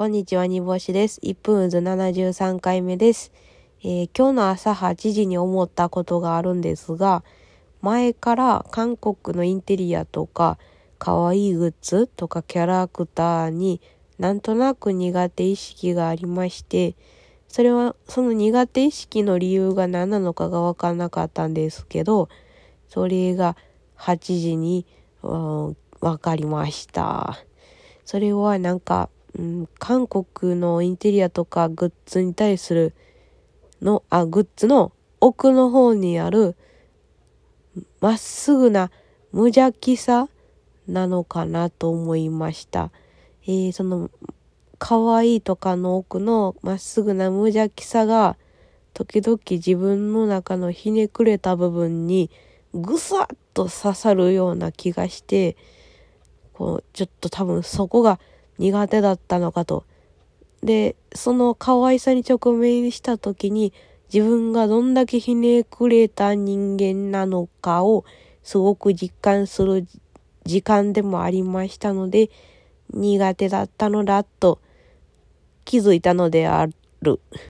こんにちは、煮干しです。1分渦73回目です、えー今日の朝8時に思ったことがあるんですが、前から韓国のインテリアとか、可愛いグッズとかキャラクターになんとなく苦手意識がありまして、それはその苦手意識の理由が何なのかがわからなかったんですけど、それが8時にうんわかりました。それはなんか、うん、韓国のインテリアとかグッズに対するの、あ、グッズの奥の方にあるまっすぐな無邪気さなのかなと思いました。えーその、可愛いとかの奥のまっすぐな無邪気さが時々自分の中のひねくれた部分にぐさっと刺さるような気がして、こう、ちょっと多分そこが苦手だったのかと。で、その可愛さに直面した時に自分がどんだけひねくれた人間なのかをすごく実感する時間でもありましたので、苦手だったのだと気づいたのである。